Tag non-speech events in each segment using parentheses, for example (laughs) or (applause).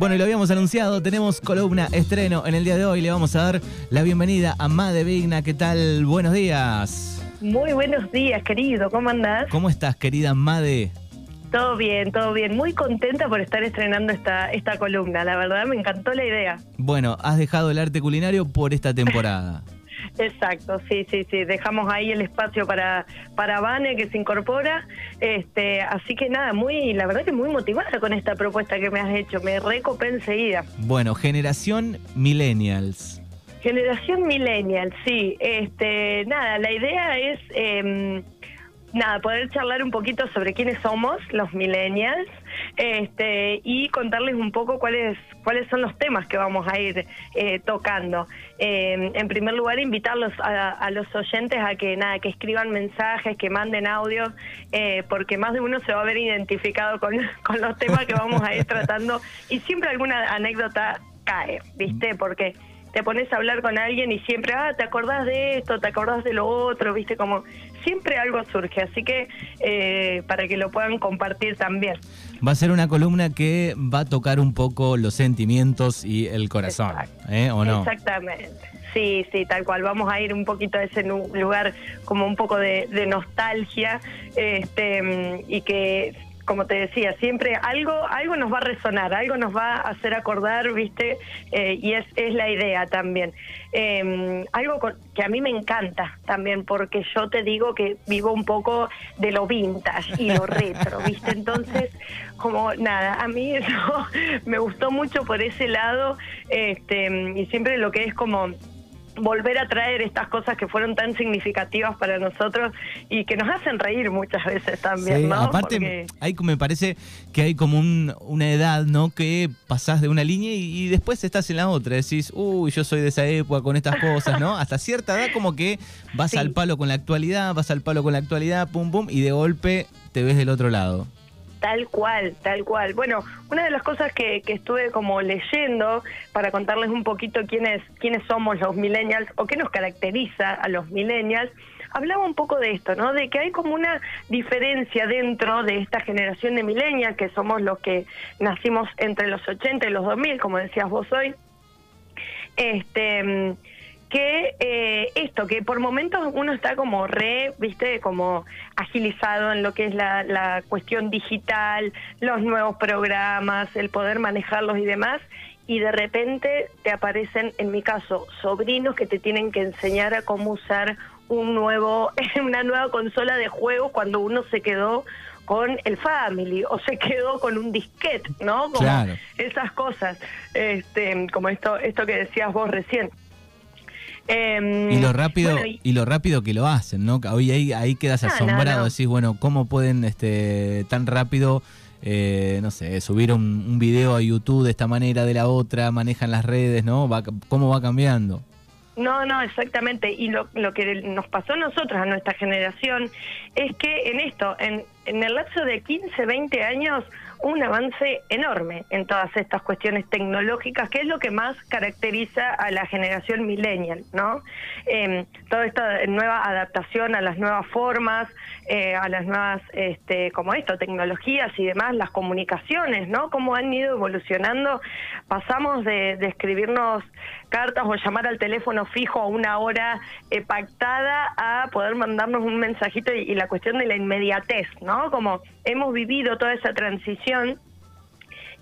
Bueno, y lo habíamos anunciado, tenemos columna estreno en el día de hoy. Le vamos a dar la bienvenida a Made Vigna. ¿Qué tal? Buenos días. Muy buenos días, querido. ¿Cómo andás? ¿Cómo estás, querida Made? Todo bien, todo bien. Muy contenta por estar estrenando esta, esta columna. La verdad, me encantó la idea. Bueno, has dejado el arte culinario por esta temporada. Exacto, sí, sí, sí. Dejamos ahí el espacio para, para Vane que se incorpora. Este, así que nada, muy, la verdad que muy motivada con esta propuesta que me has hecho. Me recopé enseguida. Bueno, generación millennials. Generación millennial, sí. Este, nada, la idea es em, nada, poder charlar un poquito sobre quiénes somos, los millennials, este, y contarles un poco cuáles cuáles son los temas que vamos a ir eh, tocando. Eh, en primer lugar, invitarlos a, los oyentes a que nada, que escriban mensajes, que manden audios, eh, porque más de uno se va a ver identificado con, (laughs) con los temas que vamos a ir tratando y siempre alguna anécdota cae, ¿viste? Porque te pones a hablar con alguien y siempre, ah, te acordás de esto, te acordás de lo otro, viste, como siempre algo surge, así que eh, para que lo puedan compartir también. Va a ser una columna que va a tocar un poco los sentimientos y el corazón, ¿eh? ¿O no? Exactamente. Sí, sí, tal cual. Vamos a ir un poquito a ese lugar como un poco de, de nostalgia este, y que como te decía, siempre algo, algo nos va a resonar, algo nos va a hacer acordar, ¿viste? Eh, y es, es la idea también. Em, algo que a mí me encanta también, porque yo te digo que vivo un poco de lo vintage y lo retro, (laughs) ¿viste? Entonces, como nada, a mí eso (laughs) me gustó mucho por ese lado, este, y siempre lo que es como volver a traer estas cosas que fueron tan significativas para nosotros y que nos hacen reír muchas veces también, ¿no? Aparte, hay, me parece que hay como una edad, ¿no? Que pasás de una línea y, después estás en la otra. Decís, uy, yo soy de esa época con estas cosas, ¿no? Hasta cierta edad como que vas al palo con la actualidad, vas al palo con la actualidad, pum, pum, y de golpe te ves del otro lado. Tal cual, tal cual. Bueno, una de las cosas que, estuve como leyendo para contarles un poquito quiénes, quiénes somos los millennials o qué nos caracteriza a los millennials, hablaba un poco de esto, ¿no? De que hay como una diferencia dentro de esta generación de millennials, que somos los que nacimos entre los 80 y los 2000, como decías vos hoy. Este que eh, esto, que por momentos uno está como re, viste, como agilizado en lo que es la, la cuestión digital, los nuevos programas, el poder manejarlos y demás, y de repente te aparecen, en mi caso, sobrinos que te tienen que enseñar a cómo usar un nuevo, (laughs) una nueva consola de juegos cuando uno se quedó con el Family o se quedó con un disquete, ¿no? Como esas cosas, este, como esto, esto que decías vos recién. Em, y lo rápido y, lo rápido que lo hacen, ¿no? Hoy ahí, ahí quedas asombrado, decís, bueno, ¿cómo pueden este tan rápido, eh, no sé, subir un, un, video a YouTube de esta manera, de la otra, manejan las redes, ¿no? Va, ¿Cómo va cambiando? No, no, exactamente. Y lo, lo que nos pasó a nosotros, a nuestra generación, es que en esto, en, en el lapso de 15, 20 años, un avance enorme en todas estas cuestiones tecnológicas, que es lo que más caracteriza a la generación millennial, ¿no? Eh, toda esta nueva adaptación a las nuevas formas, eh, a las nuevas, este, como esto, tecnologías y demás, las comunicaciones, ¿no? Cómo han ido evolucionando. Pasamos de, escribirnos cartas o llamar al teléfono fijo a una hora eh, pactada a poder mandarnos un mensajito y, la cuestión de la inmediatez, ¿no? Como hemos vivido toda esa transición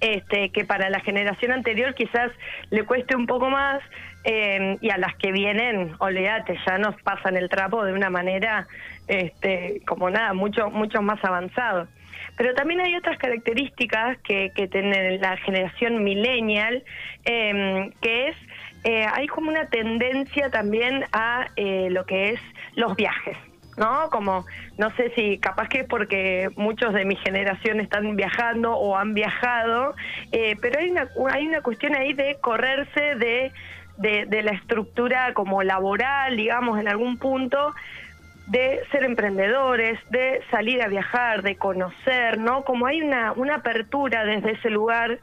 este, que para la generación anterior quizás le cueste un poco más eh, y a las que vienen, olvídate, ya nos pasan el trapo de una manera este, como nada, mucho, mucho más avanzado. Pero también hay otras características que, que tiene la generación millennial, eh, que es, eh, hay como una tendencia también a lo que es los viajes. ¿no? Como, no sé si capaz que es porque muchos de mi generación están viajando o han viajado, eh, pero hay una, hay una cuestión ahí de correrse de, de, la estructura como laboral, digamos, en algún punto, de ser emprendedores, de salir a viajar, de conocer, ¿no? Como hay una, una apertura desde ese lugar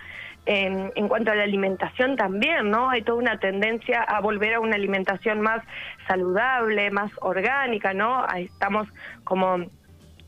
en, en, cuanto a la alimentación también, ¿no? Hay toda una tendencia a volver a una alimentación más saludable, más orgánica, ¿no? Ahí estamos como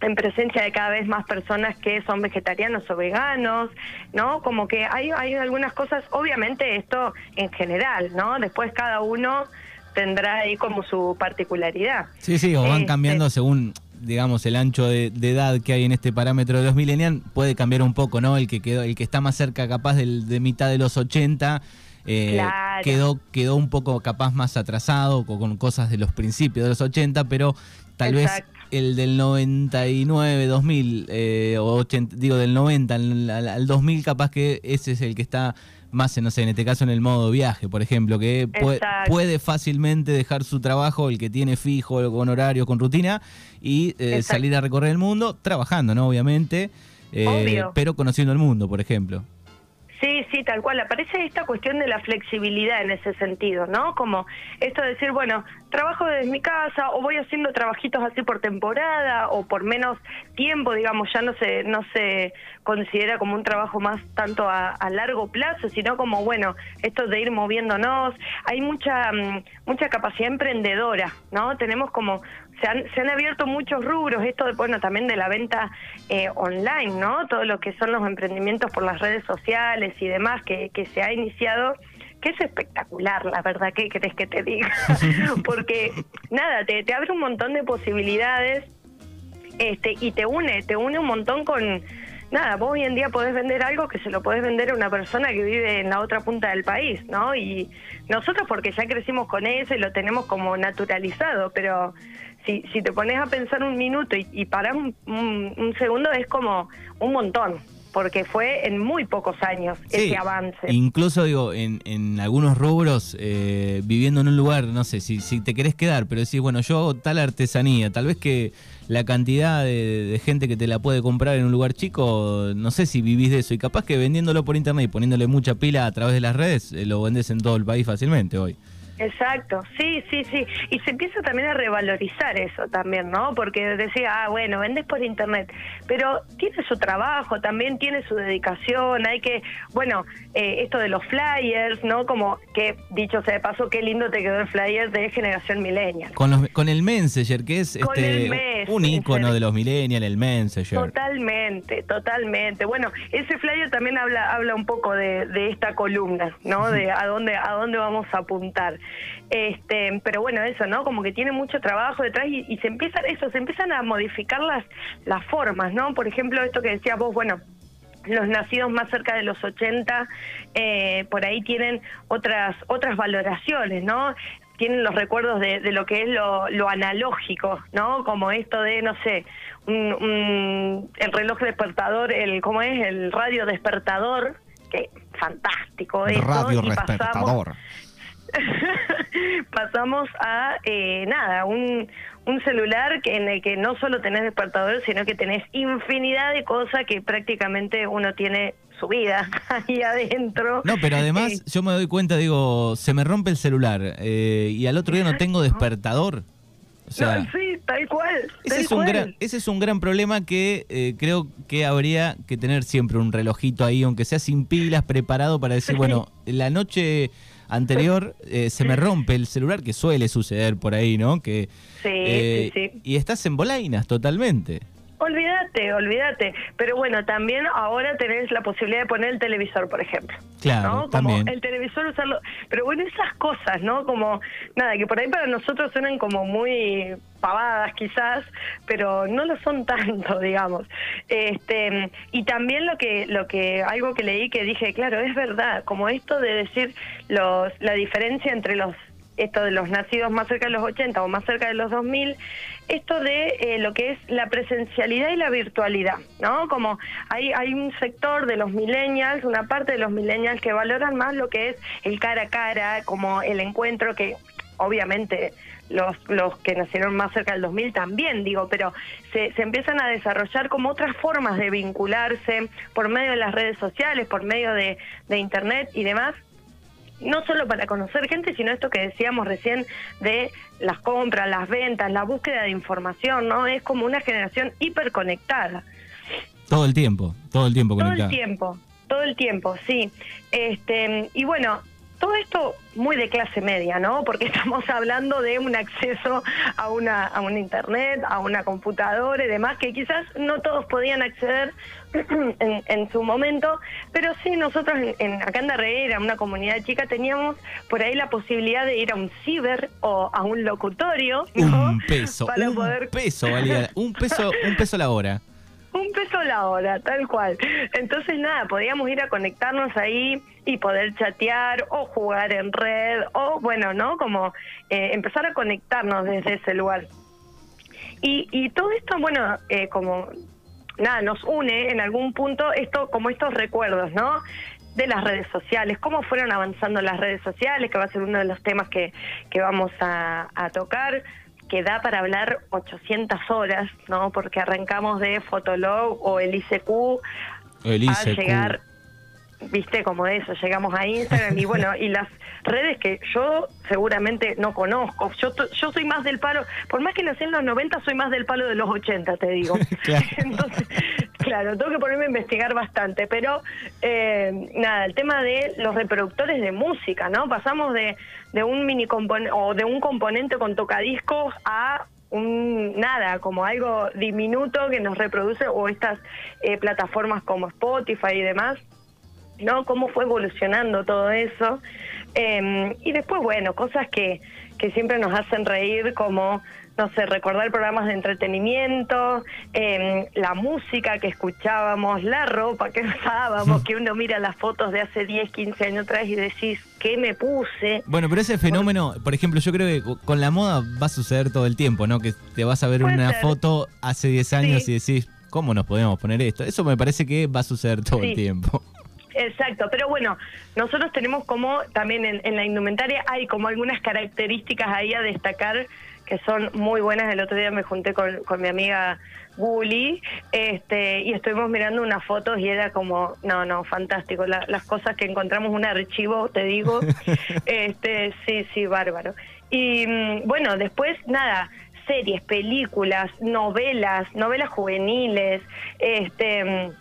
en presencia de cada vez más personas que son vegetarianos o veganos, ¿no? Como que hay, hay algunas cosas, obviamente esto en general, ¿no? Después cada uno tendrá ahí como su particularidad. Sí, sí, o van este, cambiando según digamos, el ancho de, edad que hay en este parámetro de los millennials puede cambiar un poco, ¿no? El que quedó, el que está más cerca capaz del, de mitad de los 80 eh, quedó, quedó un poco capaz más atrasado con, cosas de los principios de los 80, pero tal vez el del 99, 2000, eh, o 80, digo del 90 al, al, 2000 capaz que ese es el que está más, no sé, en este caso en el modo viaje, por ejemplo, que puede, fácilmente dejar su trabajo, el que tiene fijo, con horario, con rutina, y eh, salir a recorrer el mundo, trabajando, ¿no? Obviamente, eh, pero conociendo el mundo, por ejemplo. Sí, sí, tal cual. Aparece esta cuestión de la flexibilidad en ese sentido, ¿no? Como esto de decir, bueno, trabajo desde mi casa o voy haciendo trabajitos así por temporada o por menos tiempo, digamos, ya no se no se considera como un trabajo más tanto a, largo plazo, sino como, bueno, esto de ir moviéndonos. Hay mucha mm, mucha capacidad emprendedora, ¿no? Tenemos como se han, se han abierto muchos rubros, esto, bueno, también de la venta eh, online, ¿no? Todo lo que son los emprendimientos por las redes sociales y demás que, que se ha iniciado que es espectacular, la verdad, ¿qué querés que te diga? (laughs) Porque, nada, te, te abre un montón de posibilidades este y te une, te une un montón con, nada, vos hoy en día podés vender algo que se lo podés vender a una persona que vive en la otra punta del país, ¿no? Y nosotros porque ya crecimos con eso y lo tenemos como naturalizado, pero si, si te pones a pensar un minuto y, y paras un, segundo es como un montón porque fue en muy pocos años ese avance. Incluso digo, en, en algunos rubros, eh, viviendo en un lugar, no sé si, si te querés quedar, pero decís, bueno, yo hago tal artesanía, tal vez que la cantidad de, gente que te la puede comprar en un lugar chico, no sé si vivís de eso, y capaz que vendiéndolo por internet y poniéndole mucha pila a través de las redes, eh, lo vendes en todo el país fácilmente hoy. Exacto, sí, sí, sí. Y se empieza también a revalorizar eso también, ¿no? Porque decía, ah, bueno, vendes por internet, pero tiene su trabajo, también tiene su dedicación, hay que, bueno, eh, esto de los flyers, ¿no? Como que, dicho sea de paso, qué lindo te quedó el flyer de generación millennial. Con, los, con el Messenger, que es este, un icono de los millennial, el Messenger. Totalmente, totalmente. Bueno, ese flyer también habla, habla un poco de, de esta columna, ¿no? De a dónde, a dónde vamos a apuntar. Este, pero bueno, eso, ¿no? Como que tiene mucho trabajo detrás y, se empiezan eso, se empiezan a modificar las, las formas, ¿no? Por ejemplo, esto que decías vos, bueno, los nacidos más cerca de los 80 eh, por ahí tienen otras otras valoraciones, ¿no? Tienen los recuerdos de, lo que es lo, lo, analógico, ¿no? Como esto de, no sé, un, el reloj despertador, el ¿cómo es? El radio despertador, que fantástico eso. Radio despertador. pasamos (laughs) a eh, nada, un, un celular que, en el que no solo tenés despertador, sino que tenés infinidad de cosas que prácticamente uno tiene su vida (laughs) ahí adentro. No, pero además eh, yo me doy cuenta, digo, se me rompe el celular eh, y al otro día no tengo despertador. O sea, sí, tal cual. Ese, es Un gran, ese es un gran problema que creo que habría que tener siempre un relojito ahí, aunque sea sin pilas, preparado para decir, bueno, la noche anterior eh, se me rompe el celular, que suele suceder por ahí, ¿no? Que, sí, eh, sí, Y estás en bolainas totalmente. Olvídate, olvídate. Pero bueno, también ahora tenés la posibilidad de poner el televisor, por ejemplo. Claro, también. el televisor usarlo. Pero bueno, esas cosas, ¿no? Como, nada, que por ahí para nosotros suenan como muy pavadas quizás, pero no lo son tanto, (laughs) digamos. Este, y también lo que, lo que, algo que leí que dije, claro, es verdad, como esto de decir los, la diferencia entre los esto de los nacidos más cerca de los 80 o más cerca de los 2000, esto de eh, lo que es la presencialidad y la virtualidad, ¿no? Como hay, hay un sector de los millennials, una parte de los millennials que valoran más lo que es el cara a cara, como el encuentro que obviamente los, los que nacieron más cerca del 2000 también, digo, pero se, se empiezan a desarrollar como otras formas de vincularse por medio de las redes sociales, por medio de, de Internet y demás, no solo para conocer gente, sino esto que decíamos recién de las compras, las ventas, la búsqueda de información, ¿no? Es como una generación hiperconectada. Todo el tiempo, todo el tiempo conectada. Todo el tiempo, todo el tiempo, sí. Este, y bueno, todo esto muy de clase media, ¿no? Porque (laughs) estamos hablando de un acceso a una a un internet, a una computadora y demás que quizás no todos podían acceder (clears throat) en, su momento, pero sí nosotros en, acá en Darreguera, una comunidad chica, teníamos por ahí la posibilidad de ir a un ciber o a un locutorio. Un peso, un peso valía, un peso, un peso la hora. Un peso la hora, tal cual. Entonces nada, podíamos ir a conectarnos ahí y poder chatear o jugar en red o bueno, ¿no? Como eh, empezar a conectarnos desde ese lugar. Y, y todo esto, bueno, eh, como nada, nos une en algún punto esto, como estos recuerdos, ¿no? de las redes sociales, cómo fueron avanzando las redes sociales, que va a ser uno de los temas que, que vamos a, tocar, que da para hablar 800 horas, ¿no? Porque arrancamos de Fotolog o el ICQ, el ICQ. a llegar viste, como eso, llegamos a Instagram y (laughs) bueno, y las redes que yo seguramente no conozco. Yo, yo soy más del palo, por más que nací en los 90, soy más del palo de los 80, te digo. (laughs) (laughs) Entonces, claro, tengo que ponerme a investigar bastante, pero eh, nada, el tema de los reproductores de música, ¿no? Pasamos de, de un mini componente o de un componente con tocadiscos a un nada, como algo diminuto que nos reproduce o estas eh, plataformas como Spotify y demás ¿no? Cómo fue evolucionando todo eso. Em, y después, bueno, cosas que, que siempre nos hacen reír, como, no sé, recordar programas de entretenimiento, em, la música que escuchábamos, la ropa que (laughs) usábamos, que uno mira las fotos de hace 10, 15 años atrás y decís, ¿qué me puse? Bueno, pero ese fenómeno, por ejemplo, yo creo que con la moda va a suceder todo el tiempo, ¿no? Que te vas a ver una foto hace 10 años y decís, ¿cómo nos podemos poner esto? Eso me parece que va a suceder todo el tiempo. Exacto, pero bueno, nosotros tenemos como también en, la indumentaria hay como algunas características ahí a destacar que son muy buenas. El otro día me junté con, mi amiga Guli este, y estuvimos mirando unas fotos y era como, no, no, fantástico. las cosas que encontramos, un archivo, te digo, (laughs) este, sí, sí, bárbaro. Y mm, bueno, después, nada, series, películas, novelas, novelas juveniles, este mm,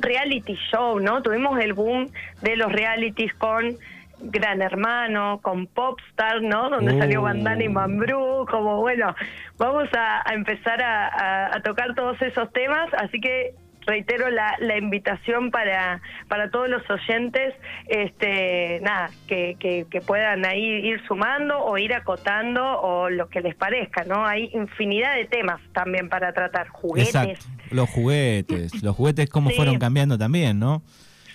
reality show, ¿no? Tuvimos el boom de los realities con Gran Hermano, con Popstar, ¿no? Donde salió Bandana y. Mambrú, como bueno, vamos a, empezar a, tocar todos esos temas, así que reitero la, la invitación para, para todos los oyentes, este, nada, que, que, puedan ahí ir sumando o ir acotando o lo que les parezca, ¿no? Hay infinidad de temas también para tratar, juguetes. Los juguetes, los juguetes cómo fueron cambiando también, ¿no?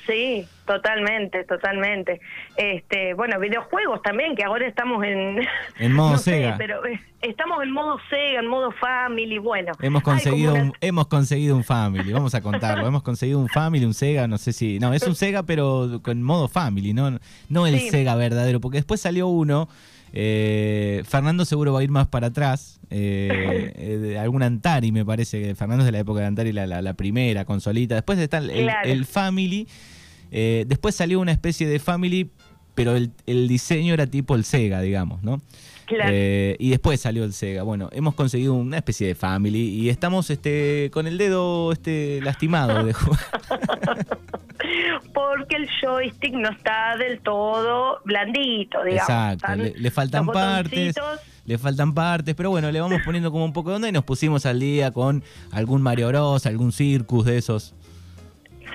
Sí, totalmente, totalmente. Este, bueno, videojuegos también, que ahora estamos en... En (laughs) modo Sega. pero eh, estamos en modo Sega, en modo Family, bueno. Hemos conseguido, un, hemos conseguido un Family, vamos a contarlo. (laughs) hemos conseguido un Family, un Sega, no sé si... No, es un Sega, pero con modo Family, no, no el Sega verdadero, porque después salió uno... Eh, Fernando seguro va a ir más para atrás. Eh, (laughs) eh algún Antari, me parece que Fernando es de la época de Antari, la, la, primera consolita. Después está el Family, eh, después salió una especie de Family, pero el, diseño era tipo el Sega, digamos, ¿no? Y después salió el Sega. Bueno, hemos conseguido una especie de Family y estamos este con el dedo este lastimado de (laughs) jugar. (laughs) Porque el joystick no está del todo blandito, digamos. Exacto, le, faltan partes le faltan partes, pero bueno, le vamos poniendo como un poco de onda y nos pusimos al día con algún Mario Bros, algún Circus de esos.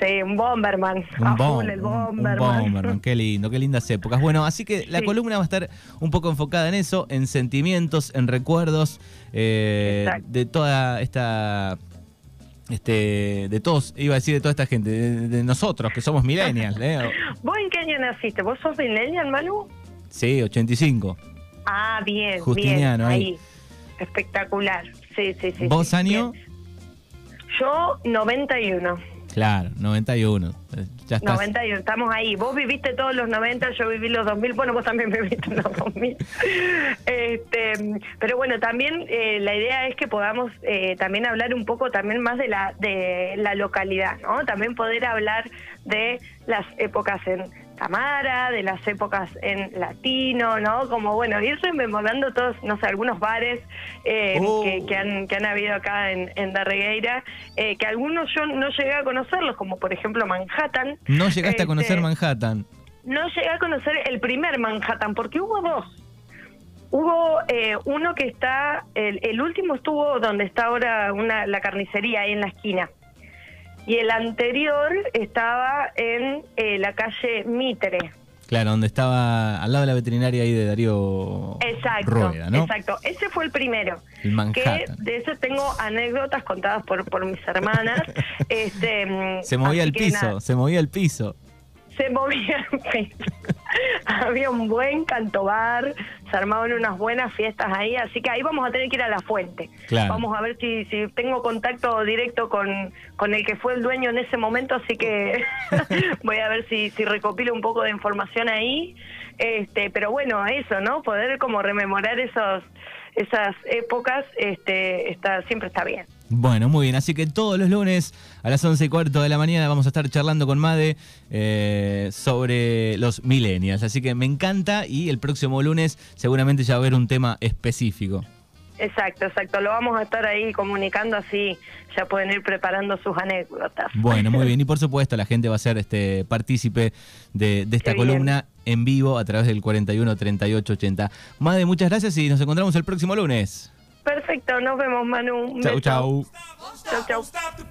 Sí, un Bomberman. Un, Bomberman. qué lindo, qué lindas épocas. Bueno, así que la columna va a estar un poco enfocada en eso, en sentimientos, en recuerdos eh, de toda esta este, de todos, iba a decir de toda esta gente, de, nosotros que somos millennials. ¿eh? (laughs) ¿Vos en qué año naciste? ¿Vos sos millennial, Manu? Sí, 85. Ah, bien. Justiniano, ahí. Espectacular. Sí, sí, sí. ¿Vos año? Yo, 91. Claro, 91. Eh, ya estás... 91, estamos ahí. Vos viviste todos los 90, yo viví los 2000. Bueno, vos también (laughs) viviste los 2000. este, pero bueno, también eh, la idea es que podamos eh, también hablar un poco también más de la, de la localidad, ¿no? También poder hablar de las épocas en Tamara, de las épocas en latino, ¿no? Como, bueno, ir rememorando todos, no sé, algunos bares eh, oh. que, han, que han habido acá en, en Darregueira, eh, que algunos yo no llegué a conocerlos, como por ejemplo Manhattan. No llegaste a conocer este, Manhattan. no llegué a conocer el primer Manhattan, porque hubo dos. Hubo eh, uno que está, el, el último estuvo donde está ahora una, la carnicería, ahí en la esquina. Y el anterior estaba en eh, la calle Mitre. Claro, donde estaba al lado de la veterinaria ahí de Darío Exacto, Rueda, ¿no? exacto. Ese fue el primero. El Que de eso tengo anécdotas contadas por, por mis hermanas. (laughs) este, mm, Se movía el piso, nada, se movía el piso. se movía el piso. (laughs) Había un buen cantobar, se armaban unas buenas fiestas ahí, así que ahí vamos a tener que ir a la fuente. Claro. Vamos a ver si, si tengo contacto directo con, con el que fue el dueño en ese momento, así que (laughs) voy a ver si, si recopilo un poco de información ahí. Este, pero bueno, eso, ¿no? Poder como rememorar esos esas épocas, este, está siempre está bien. Bueno, muy bien. Así que todos los lunes a las 11 y cuarto de la mañana vamos a estar charlando con Made eh, sobre los millennials. Así que me encanta y el próximo lunes seguramente ya va a haber un tema específico. Exacto, exacto. Lo vamos a estar ahí comunicando así ya pueden ir preparando sus anécdotas. Bueno, muy (laughs) bien. Y por supuesto la gente va a ser este partícipe de, de esta Qué bien. columna en vivo a través del 41 38 80. Made, muchas gracias y nos encontramos el próximo lunes. Perfecto, nos vemos Manu. Chau, chau. Chau, chau.